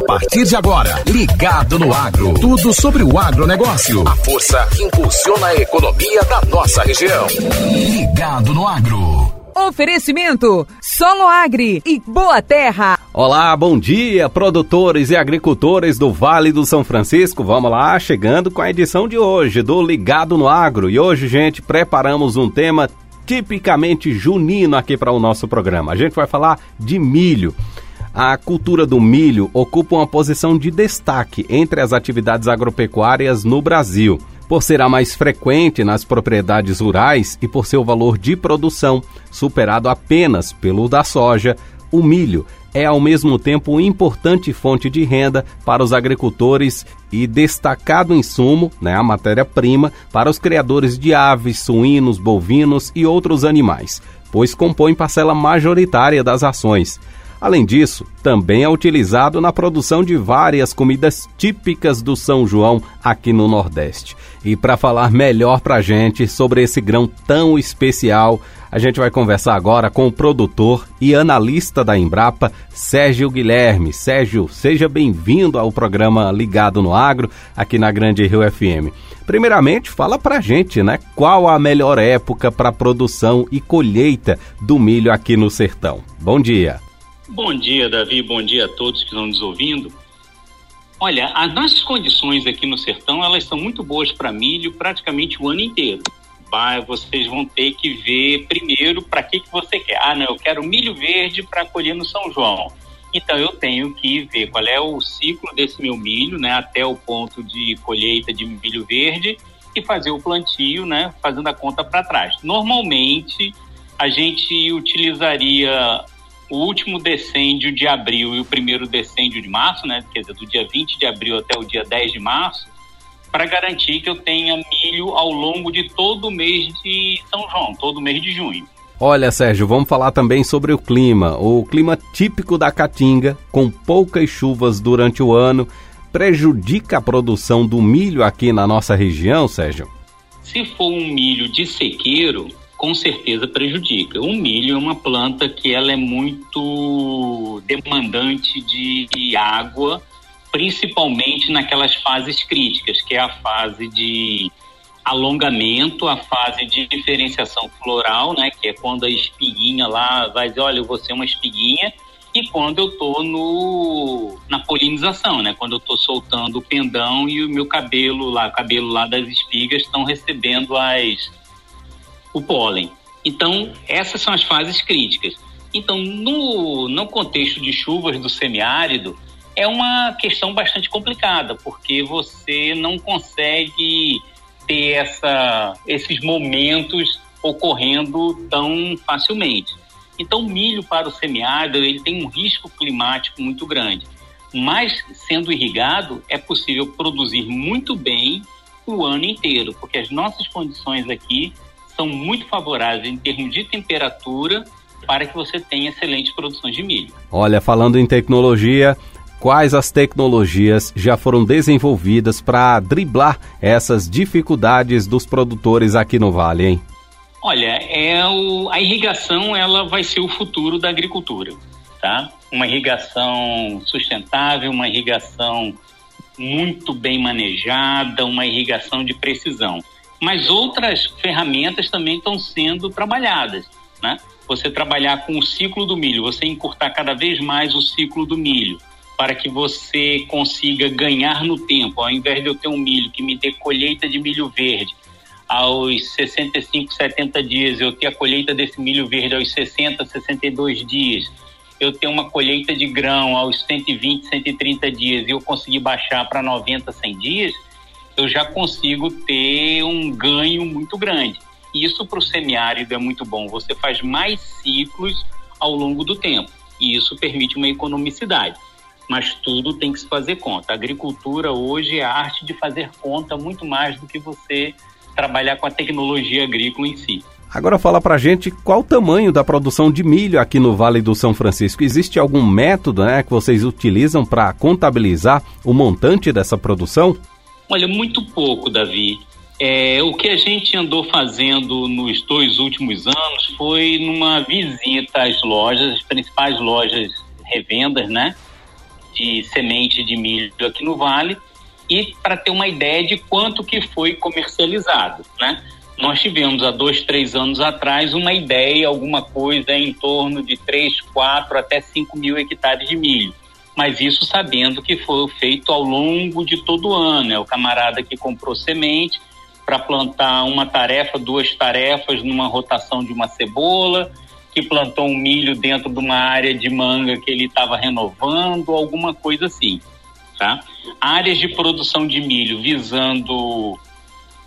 A partir de agora, Ligado no Agro. Tudo sobre o agronegócio. A força que impulsiona a economia da nossa região. Ligado no Agro. Oferecimento Solo Agri e Boa Terra. Olá, bom dia, produtores e agricultores do Vale do São Francisco. Vamos lá, chegando com a edição de hoje do Ligado no Agro. E hoje, gente, preparamos um tema tipicamente junino aqui para o nosso programa. A gente vai falar de milho. A cultura do milho ocupa uma posição de destaque entre as atividades agropecuárias no Brasil, por ser a mais frequente nas propriedades rurais e por seu valor de produção, superado apenas pelo da soja, o milho é ao mesmo tempo importante fonte de renda para os agricultores e destacado insumo, né, a matéria-prima, para os criadores de aves, suínos, bovinos e outros animais, pois compõe parcela majoritária das ações. Além disso, também é utilizado na produção de várias comidas típicas do São João aqui no Nordeste. E para falar melhor para a gente sobre esse grão tão especial, a gente vai conversar agora com o produtor e analista da Embrapa, Sérgio Guilherme. Sérgio, seja bem-vindo ao programa Ligado no Agro, aqui na Grande Rio FM. Primeiramente, fala pra gente, né? Qual a melhor época para produção e colheita do milho aqui no sertão? Bom dia. Bom dia, Davi. Bom dia a todos que estão nos ouvindo. Olha, as nossas condições aqui no sertão, elas são muito boas para milho praticamente o ano inteiro. Vocês vão ter que ver primeiro para que, que você quer. Ah, não, eu quero milho verde para colher no São João. Então eu tenho que ver qual é o ciclo desse meu milho, né, até o ponto de colheita de milho verde e fazer o plantio, né, fazendo a conta para trás. Normalmente a gente utilizaria o último decêndio de abril e o primeiro decêndio de março, né, quer dizer, do dia 20 de abril até o dia 10 de março, para garantir que eu tenha milho ao longo de todo o mês de São João, todo o mês de junho. Olha, Sérgio, vamos falar também sobre o clima. O clima típico da Caatinga, com poucas chuvas durante o ano, prejudica a produção do milho aqui na nossa região, Sérgio? Se for um milho de sequeiro, com certeza prejudica. O milho é uma planta que ela é muito demandante de água, principalmente naquelas fases críticas, que é a fase de alongamento, a fase de diferenciação floral, né, que é quando a espiguinha lá vai dizer, olha, eu vou ser uma espiguinha, e quando eu tô no na polinização, né, quando eu tô soltando o pendão e o meu cabelo lá, o cabelo lá das espigas estão recebendo as o pólen. Então, essas são as fases críticas. Então, no, no contexto de chuvas do semiárido, é uma questão bastante complicada, porque você não consegue ter essa, esses momentos ocorrendo tão facilmente. Então, o milho para o semiárido ele tem um risco climático muito grande. Mas, sendo irrigado, é possível produzir muito bem o ano inteiro, porque as nossas condições aqui são muito favoráveis em termos de temperatura para que você tenha excelentes produções de milho. Olha, falando em tecnologia, quais as tecnologias já foram desenvolvidas para driblar essas dificuldades dos produtores aqui no Vale, hein? Olha, é o, a irrigação ela vai ser o futuro da agricultura, tá? Uma irrigação sustentável, uma irrigação muito bem manejada, uma irrigação de precisão mas outras ferramentas também estão sendo trabalhadas, né? Você trabalhar com o ciclo do milho, você encurtar cada vez mais o ciclo do milho, para que você consiga ganhar no tempo, ao invés de eu ter um milho que me dê colheita de milho verde aos 65, 70 dias, eu ter a colheita desse milho verde aos 60, 62 dias, eu ter uma colheita de grão aos 120, 130 dias e eu conseguir baixar para 90, 100 dias, eu já consigo ter um ganho muito grande. Isso para o semiárido é muito bom. Você faz mais ciclos ao longo do tempo e isso permite uma economicidade. Mas tudo tem que se fazer conta. A agricultura hoje é a arte de fazer conta muito mais do que você trabalhar com a tecnologia agrícola em si. Agora fala pra gente qual o tamanho da produção de milho aqui no Vale do São Francisco. Existe algum método né, que vocês utilizam para contabilizar o montante dessa produção? Olha, muito pouco, Davi. É, o que a gente andou fazendo nos dois últimos anos foi numa visita às lojas, as principais lojas revendas, né? de semente de milho aqui no Vale e para ter uma ideia de quanto que foi comercializado, né? Nós tivemos há dois, três anos atrás uma ideia, alguma coisa em torno de 3, 4 até 5 mil hectares de milho. Mas isso sabendo que foi feito ao longo de todo o ano. É o camarada que comprou semente para plantar uma tarefa, duas tarefas numa rotação de uma cebola, que plantou um milho dentro de uma área de manga que ele estava renovando, alguma coisa assim. Tá? Áreas de produção de milho visando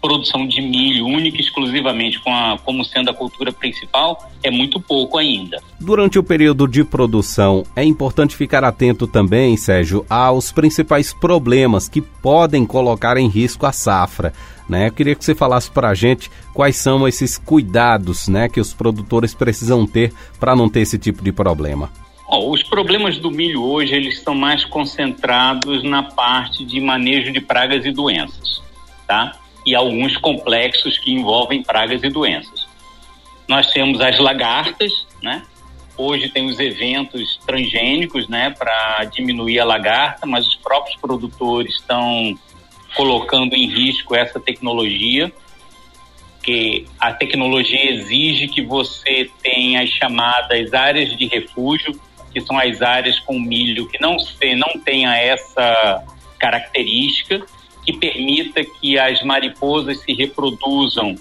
produção de milho única e exclusivamente com a, como sendo a cultura principal é muito pouco ainda. Durante o período de produção, é importante ficar atento também, Sérgio, aos principais problemas que podem colocar em risco a safra. Né? Eu queria que você falasse para a gente quais são esses cuidados né, que os produtores precisam ter para não ter esse tipo de problema. Oh, os problemas do milho hoje eles estão mais concentrados na parte de manejo de pragas e doenças, tá? E alguns complexos que envolvem pragas e doenças. Nós temos as lagartas, né? Hoje tem os eventos transgênicos, né, para diminuir a lagarta, mas os próprios produtores estão colocando em risco essa tecnologia, que a tecnologia exige que você tenha as chamadas áreas de refúgio, que são as áreas com milho que não se, não tenha essa característica que permita que as mariposas se reproduzam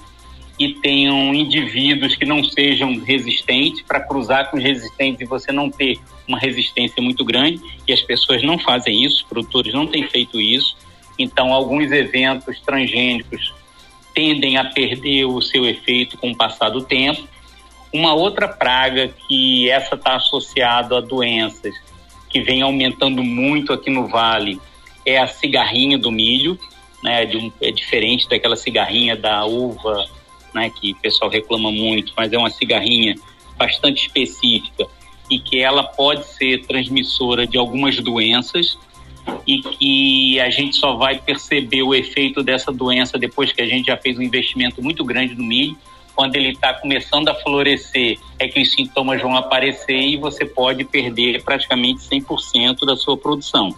e tenham indivíduos que não sejam resistentes para cruzar com os resistentes e você não ter uma resistência muito grande e as pessoas não fazem isso, os produtores não têm feito isso. Então, alguns eventos transgênicos tendem a perder o seu efeito com o passar do tempo. Uma outra praga que essa está associada a doenças que vem aumentando muito aqui no Vale é a cigarrinha do milho, né? De um, é diferente daquela cigarrinha da uva, né? Que o pessoal reclama muito, mas é uma cigarrinha bastante específica e que ela pode ser transmissora de algumas doenças e que a gente só vai perceber o efeito dessa doença depois que a gente já fez um investimento muito grande no milho. Quando ele está começando a florescer, é que os sintomas vão aparecer e você pode perder praticamente 100% da sua produção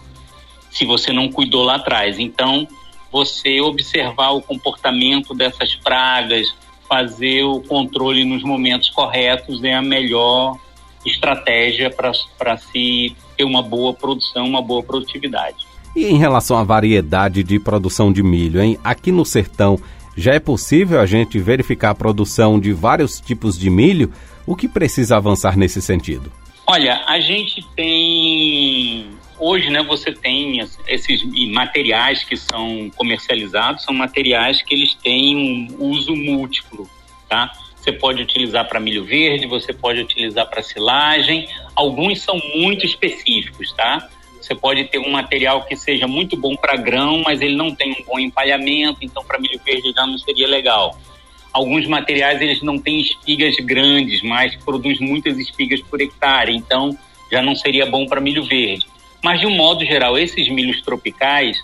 se você não cuidou lá atrás. Então, você observar o comportamento dessas pragas, fazer o controle nos momentos corretos é a melhor estratégia para se ter uma boa produção, uma boa produtividade. E em relação à variedade de produção de milho, hein? Aqui no sertão, já é possível a gente verificar a produção de vários tipos de milho? O que precisa avançar nesse sentido? Olha, a gente tem hoje, né, você tem esses materiais que são comercializados, são materiais que eles têm um uso múltiplo, tá? Você pode utilizar para milho verde, você pode utilizar para silagem, alguns são muito específicos, tá? Você pode ter um material que seja muito bom para grão, mas ele não tem um bom empalhamento, então para milho verde já não seria legal. Alguns materiais eles não têm espigas grandes, mas produz muitas espigas por hectare, então já não seria bom para milho verde. Mas, de um modo geral, esses milhos tropicais,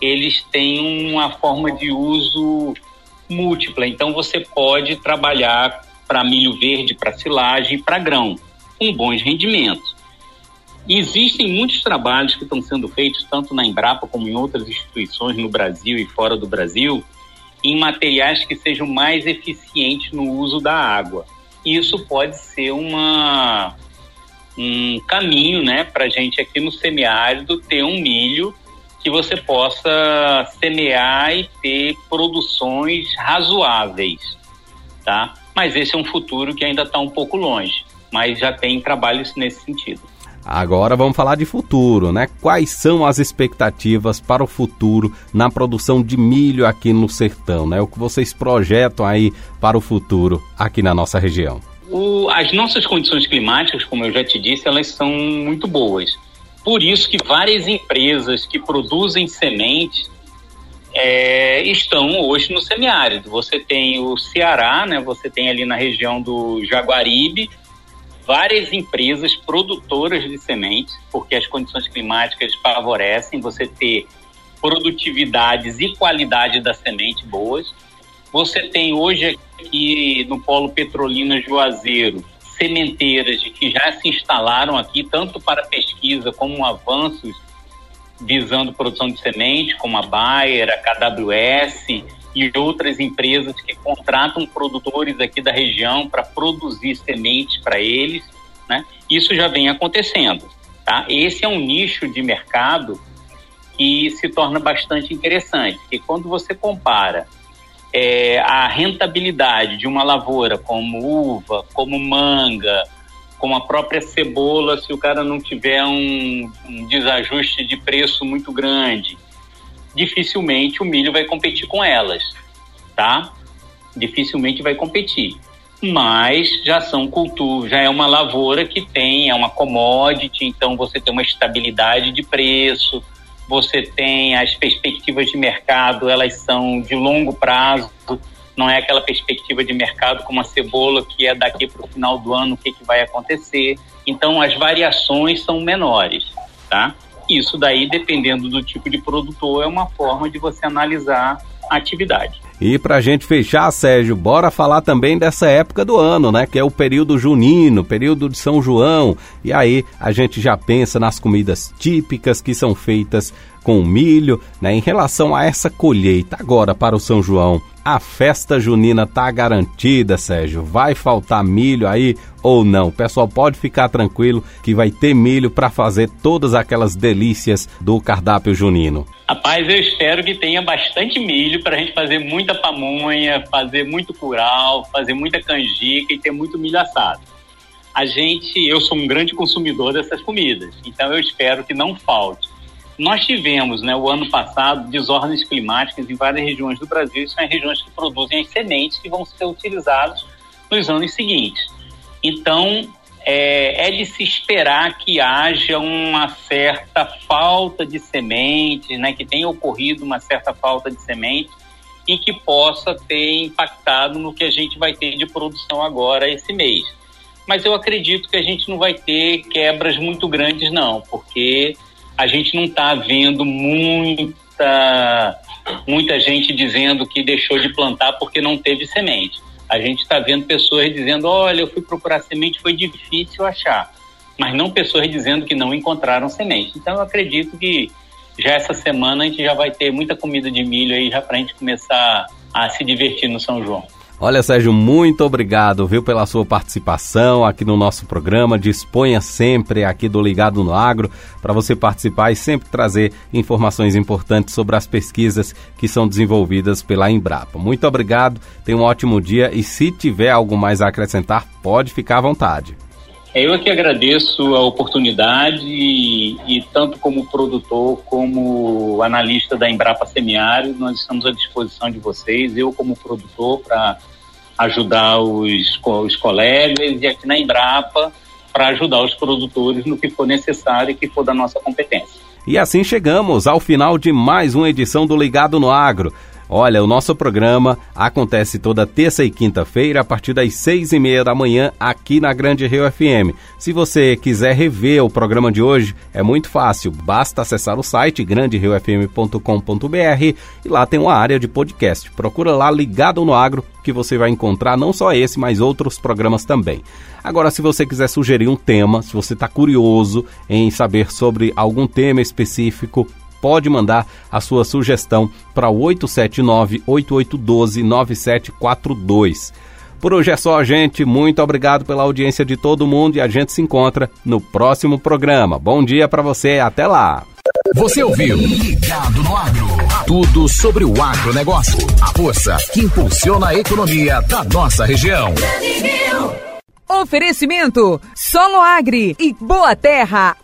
eles têm uma forma de uso múltipla. Então, você pode trabalhar para milho verde, para silagem, para grão, com bons rendimentos. E existem muitos trabalhos que estão sendo feitos, tanto na Embrapa como em outras instituições no Brasil e fora do Brasil, em materiais que sejam mais eficientes no uso da água. Isso pode ser uma, um caminho, né, para a gente aqui no semiárido ter um milho que você possa semear e ter produções razoáveis, tá? Mas esse é um futuro que ainda está um pouco longe, mas já tem trabalhos nesse sentido. Agora vamos falar de futuro, né? Quais são as expectativas para o futuro na produção de milho aqui no sertão, né? O que vocês projetam aí para o futuro aqui na nossa região? O, as nossas condições climáticas, como eu já te disse, elas são muito boas. Por isso que várias empresas que produzem sementes é, estão hoje no semiárido. Você tem o Ceará, né? Você tem ali na região do Jaguaribe várias empresas produtoras de sementes, porque as condições climáticas favorecem você ter produtividades e qualidade da semente boas. Você tem hoje aqui no Polo Petrolina Juazeiro sementeiras que já se instalaram aqui, tanto para pesquisa como avanços visando produção de semente, como a Bayer, a KWS e outras empresas que contratam produtores aqui da região para produzir sementes para eles, né? Isso já vem acontecendo, tá? Esse é um nicho de mercado que se torna bastante interessante, que quando você compara é, a rentabilidade de uma lavoura como uva, como manga, como a própria cebola, se o cara não tiver um, um desajuste de preço muito grande, dificilmente o milho vai competir com elas, tá? Dificilmente vai competir. Mas já são culturas, já é uma lavoura que tem, é uma commodity, então você tem uma estabilidade de preço, você tem as perspectivas de mercado, elas são de longo prazo, não é aquela perspectiva de mercado como a cebola, que é daqui para o final do ano o que, que vai acontecer. Então, as variações são menores, tá? Isso daí, dependendo do tipo de produtor, é uma forma de você analisar atividade. E para a gente fechar, Sérgio, bora falar também dessa época do ano, né? Que é o período junino, período de São João. E aí a gente já pensa nas comidas típicas que são feitas com milho, né? Em relação a essa colheita agora para o São João, a festa junina tá garantida, Sérgio. Vai faltar milho aí ou não? O pessoal pode ficar tranquilo que vai ter milho para fazer todas aquelas delícias do cardápio junino. Rapaz, eu espero que tenha bastante milho para a gente fazer muita pamonha, fazer muito curau, fazer muita canjica e ter muito milho assado. A gente, eu sou um grande consumidor dessas comidas, então eu espero que não falte. Nós tivemos, né, o ano passado, desordens climáticas em várias regiões do Brasil, e são regiões que produzem as sementes que vão ser utilizadas nos anos seguintes. Então, é, é, de se esperar que haja uma certa falta de sementes, né, que tenha ocorrido uma certa falta de sementes e que possa ter impactado no que a gente vai ter de produção agora esse mês. Mas eu acredito que a gente não vai ter quebras muito grandes, não, porque a gente não está vendo muita, muita gente dizendo que deixou de plantar porque não teve semente. A gente está vendo pessoas dizendo: olha, eu fui procurar semente, foi difícil achar. Mas não pessoas dizendo que não encontraram semente. Então eu acredito que já essa semana a gente já vai ter muita comida de milho aí já para a gente começar a se divertir no São João. Olha, Sérgio, muito obrigado, viu, pela sua participação aqui no nosso programa. Disponha sempre aqui do Ligado no Agro para você participar e sempre trazer informações importantes sobre as pesquisas que são desenvolvidas pela Embrapa. Muito obrigado, tenha um ótimo dia e se tiver algo mais a acrescentar, pode ficar à vontade. Eu é que agradeço a oportunidade e, e, tanto como produtor como analista da Embrapa Semiário, nós estamos à disposição de vocês, eu como produtor para ajudar os, os colegas e aqui na Embrapa para ajudar os produtores no que for necessário e que for da nossa competência. E assim chegamos ao final de mais uma edição do Ligado no Agro. Olha, o nosso programa acontece toda terça e quinta-feira a partir das seis e meia da manhã aqui na Grande Rio FM. Se você quiser rever o programa de hoje, é muito fácil. Basta acessar o site granderiofm.com.br e lá tem uma área de podcast. Procura lá Ligado no Agro que você vai encontrar não só esse, mas outros programas também. Agora, se você quiser sugerir um tema, se você está curioso em saber sobre algum tema específico, pode mandar a sua sugestão para o 879-8812-9742. Por hoje é só, gente. Muito obrigado pela audiência de todo mundo e a gente se encontra no próximo programa. Bom dia para você, até lá. Você ouviu Ligado no Agro. Tudo sobre o agronegócio. A força que impulsiona a economia da nossa região. Oferecimento: Solo Agri e Boa Terra.